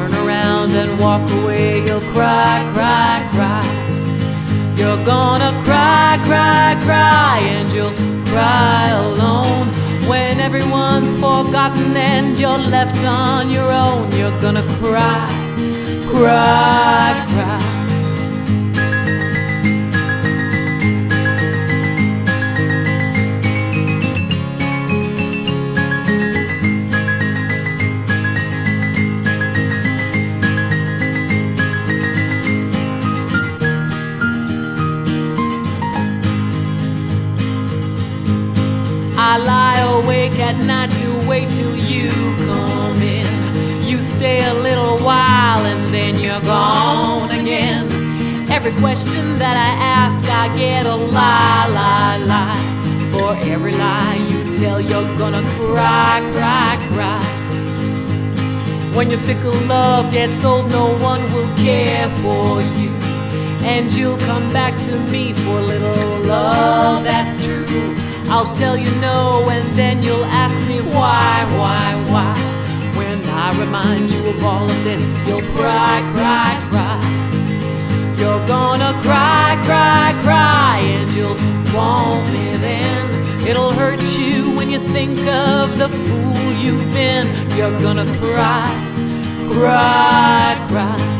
turn around and walk away, you'll cry, cry, cry. You're gonna cry, cry, cry, and you'll cry alone. When everyone's forgotten and you're left on your own, you're gonna cry, cry, cry. At night to wait till you come in. You stay a little while and then you're gone again. Every question that I ask, I get a lie, lie, lie. For every lie you tell, you're gonna cry, cry, cry. When your fickle love gets old, no one will care for you. And you'll come back to me for a little love that's true. I'll tell you no, and then you'll ask me why, why, why. When I remind you of all of this, you'll cry, cry, cry. You're gonna cry, cry, cry, and you'll want me then. It'll hurt you when you think of the fool you've been. You're gonna cry, cry, cry.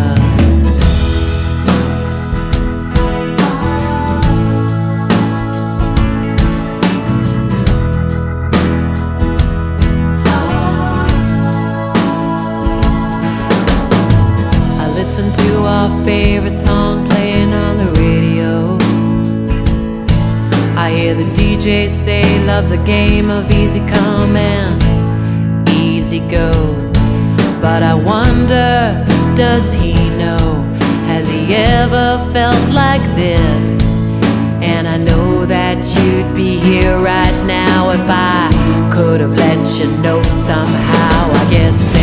say love's a game of easy come and easy go. But I wonder, does he know? Has he ever felt like this? And I know that you'd be here right now if I could have let you know somehow. I guess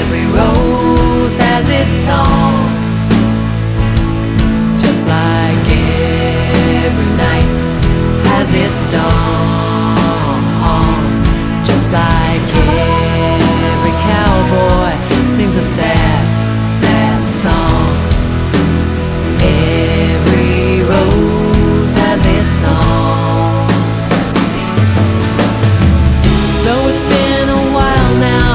every rose has its thorn. storm. Just like every cowboy sings a sad, sad song. Every rose has its thorn. Though it's been a while now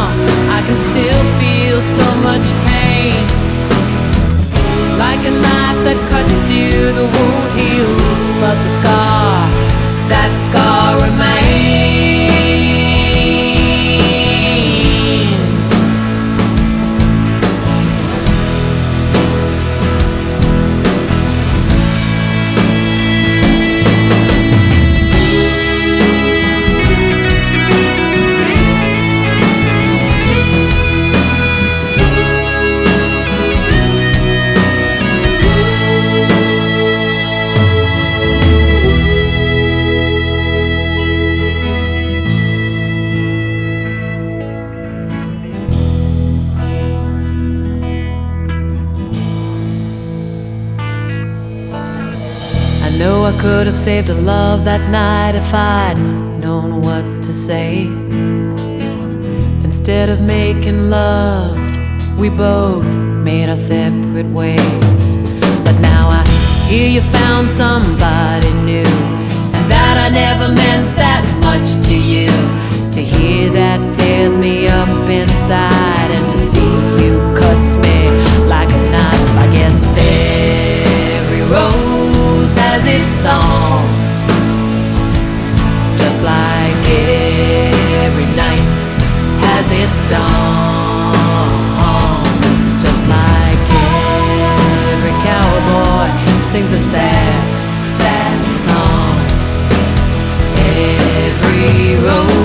I can still feel so much pain. Like a knife that cuts you, the wound heals But the scar saved a love that night if I'd known what to say. Instead of making love, we both made our separate ways. But now I hear you found somebody new, and that I never meant that much to you. To hear that tears me up inside, and to see you cuts me like a knife. I guess every rose minutes long. Just like every night has its dawn. Just like every cowboy sings a sad, sad song. Every road.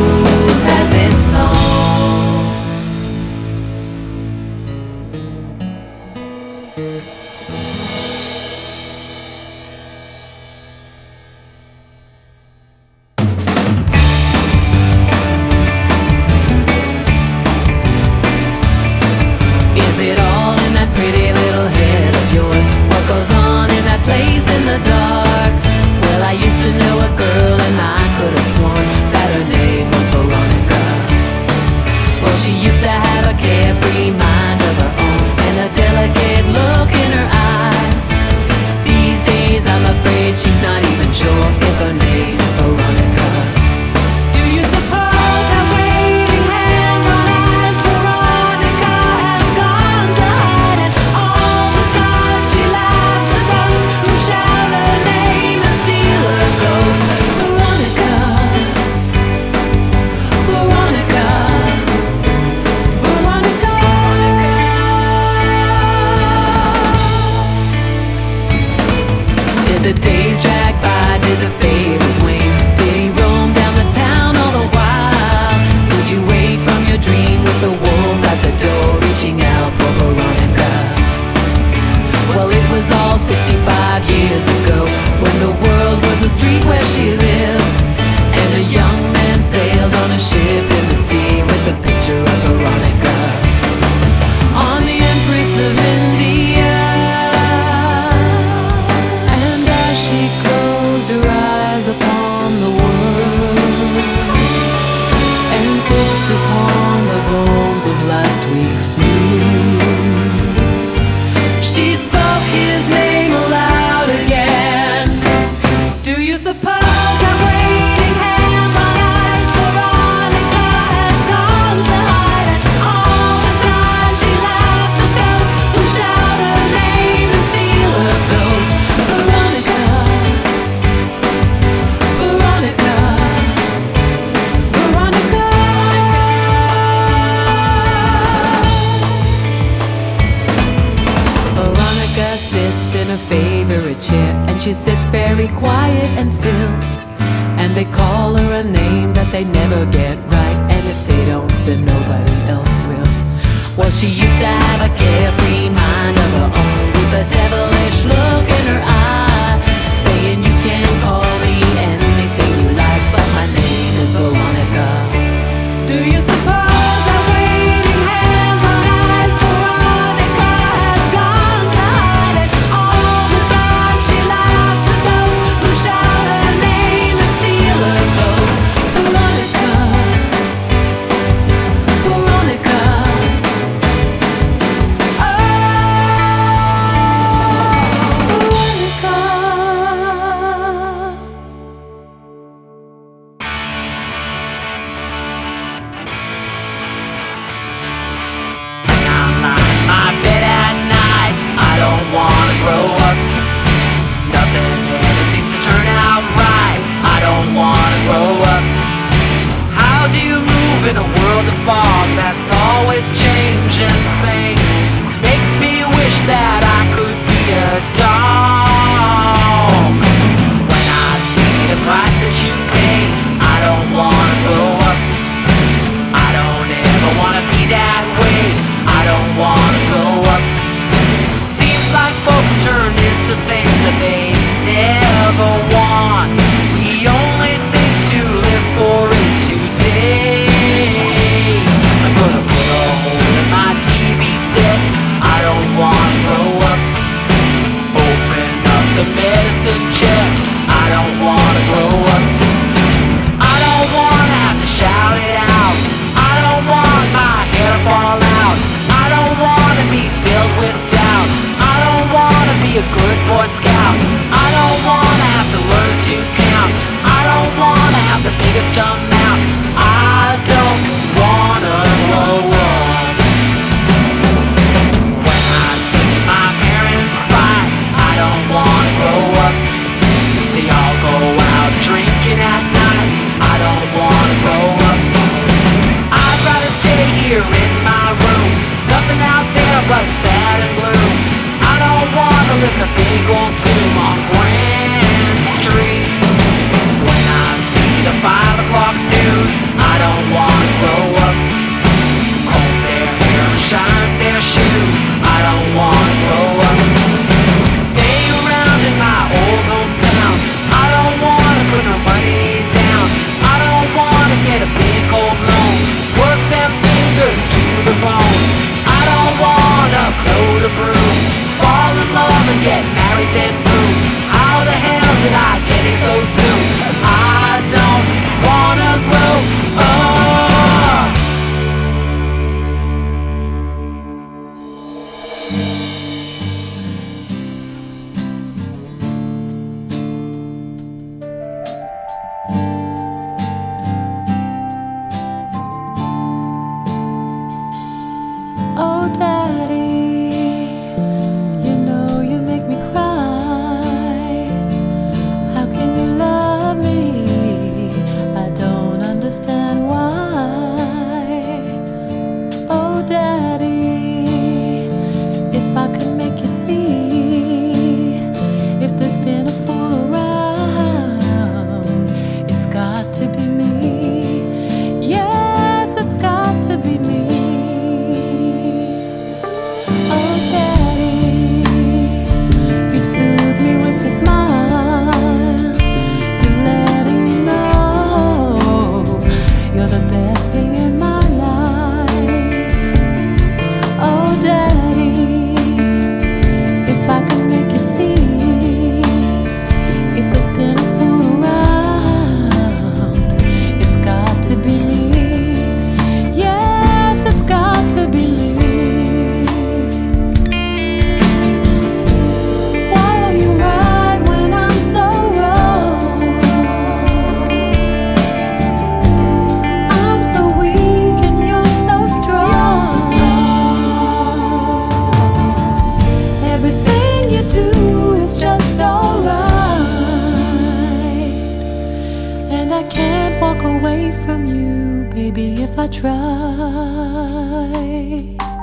Try.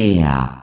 choc.ca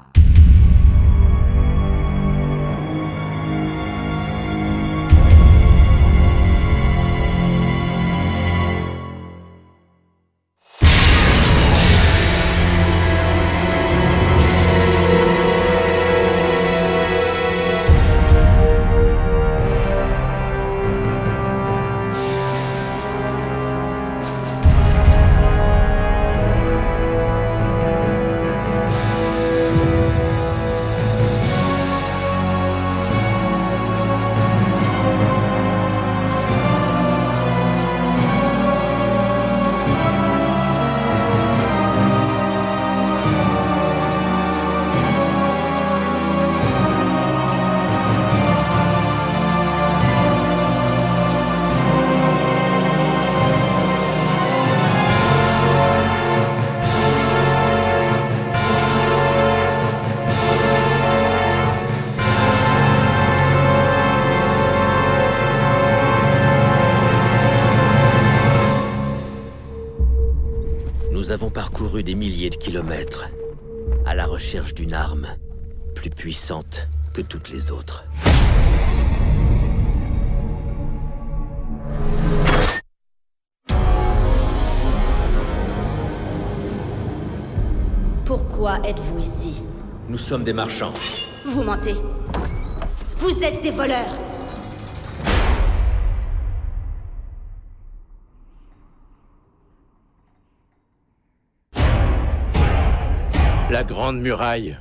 Pourquoi êtes-vous ici? Nous sommes des marchands. Vous mentez. Vous êtes des voleurs. La Grande Muraille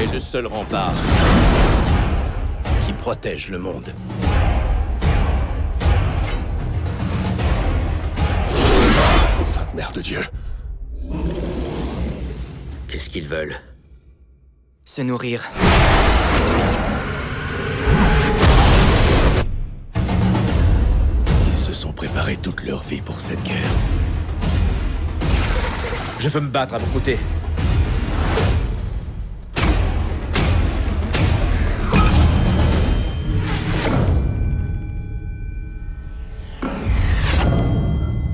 est le seul rempart qui protège le monde. Sainte Mère de Dieu. Qu'est-ce qu'ils veulent Se nourrir. Ils se sont préparés toute leur vie pour cette guerre. Je veux me battre à vos côtés.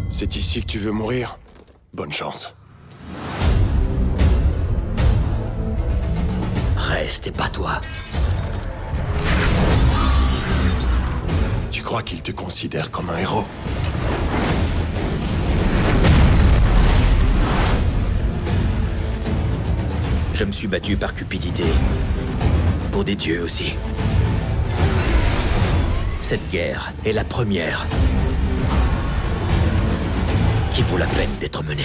C'est ici que tu veux mourir? Bonne chance. Reste et bats-toi. Tu crois qu'il te considère comme un héros? Je me suis battu par cupidité. Pour des dieux aussi. Cette guerre est la première qui vaut la peine d'être menée.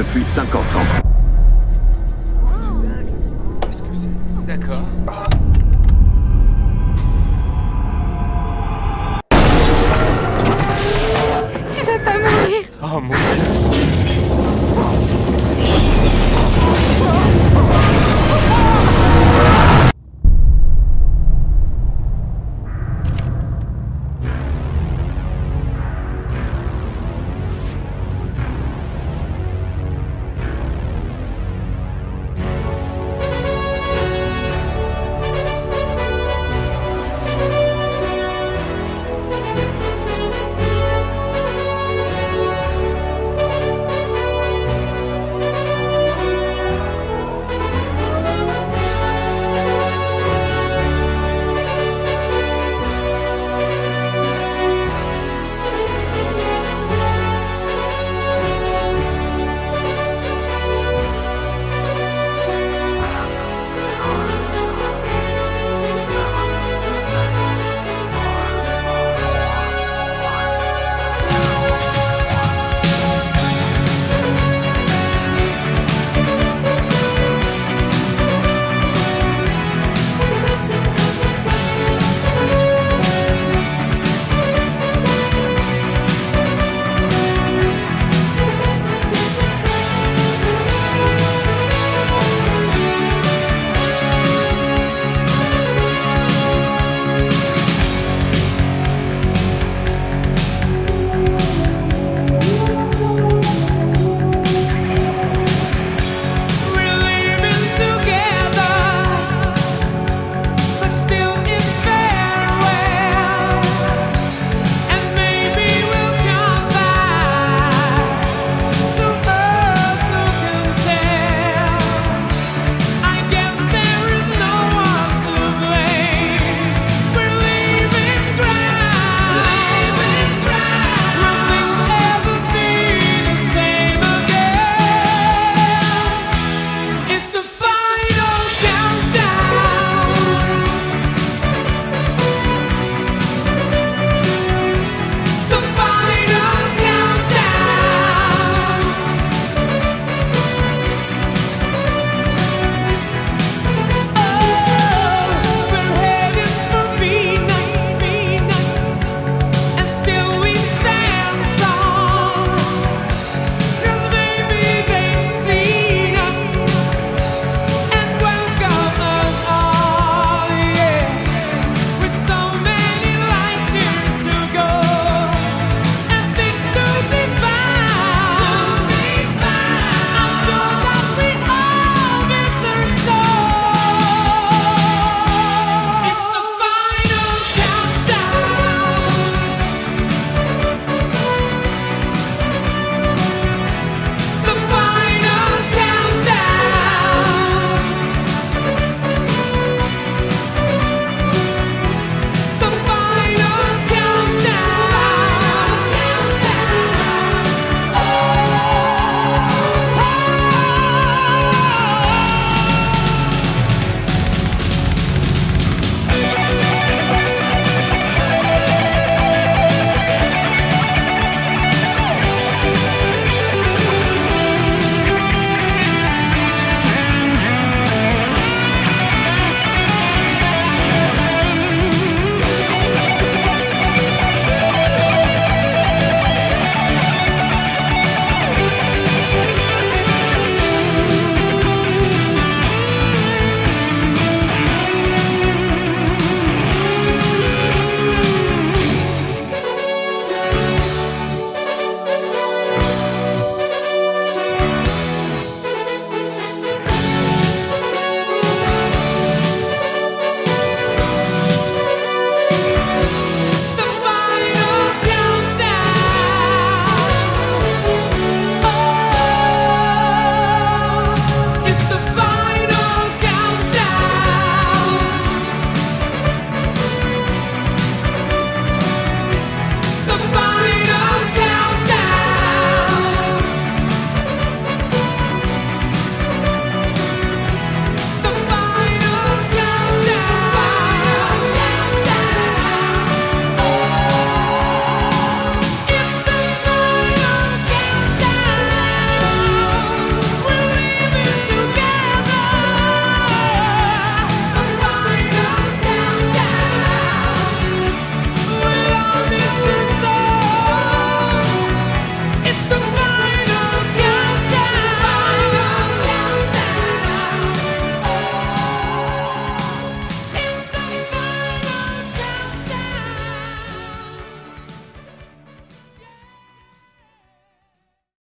depuis 50 ans. Qu'est-ce que c'est D'accord. Tu vas pas mourir Oh mon dieu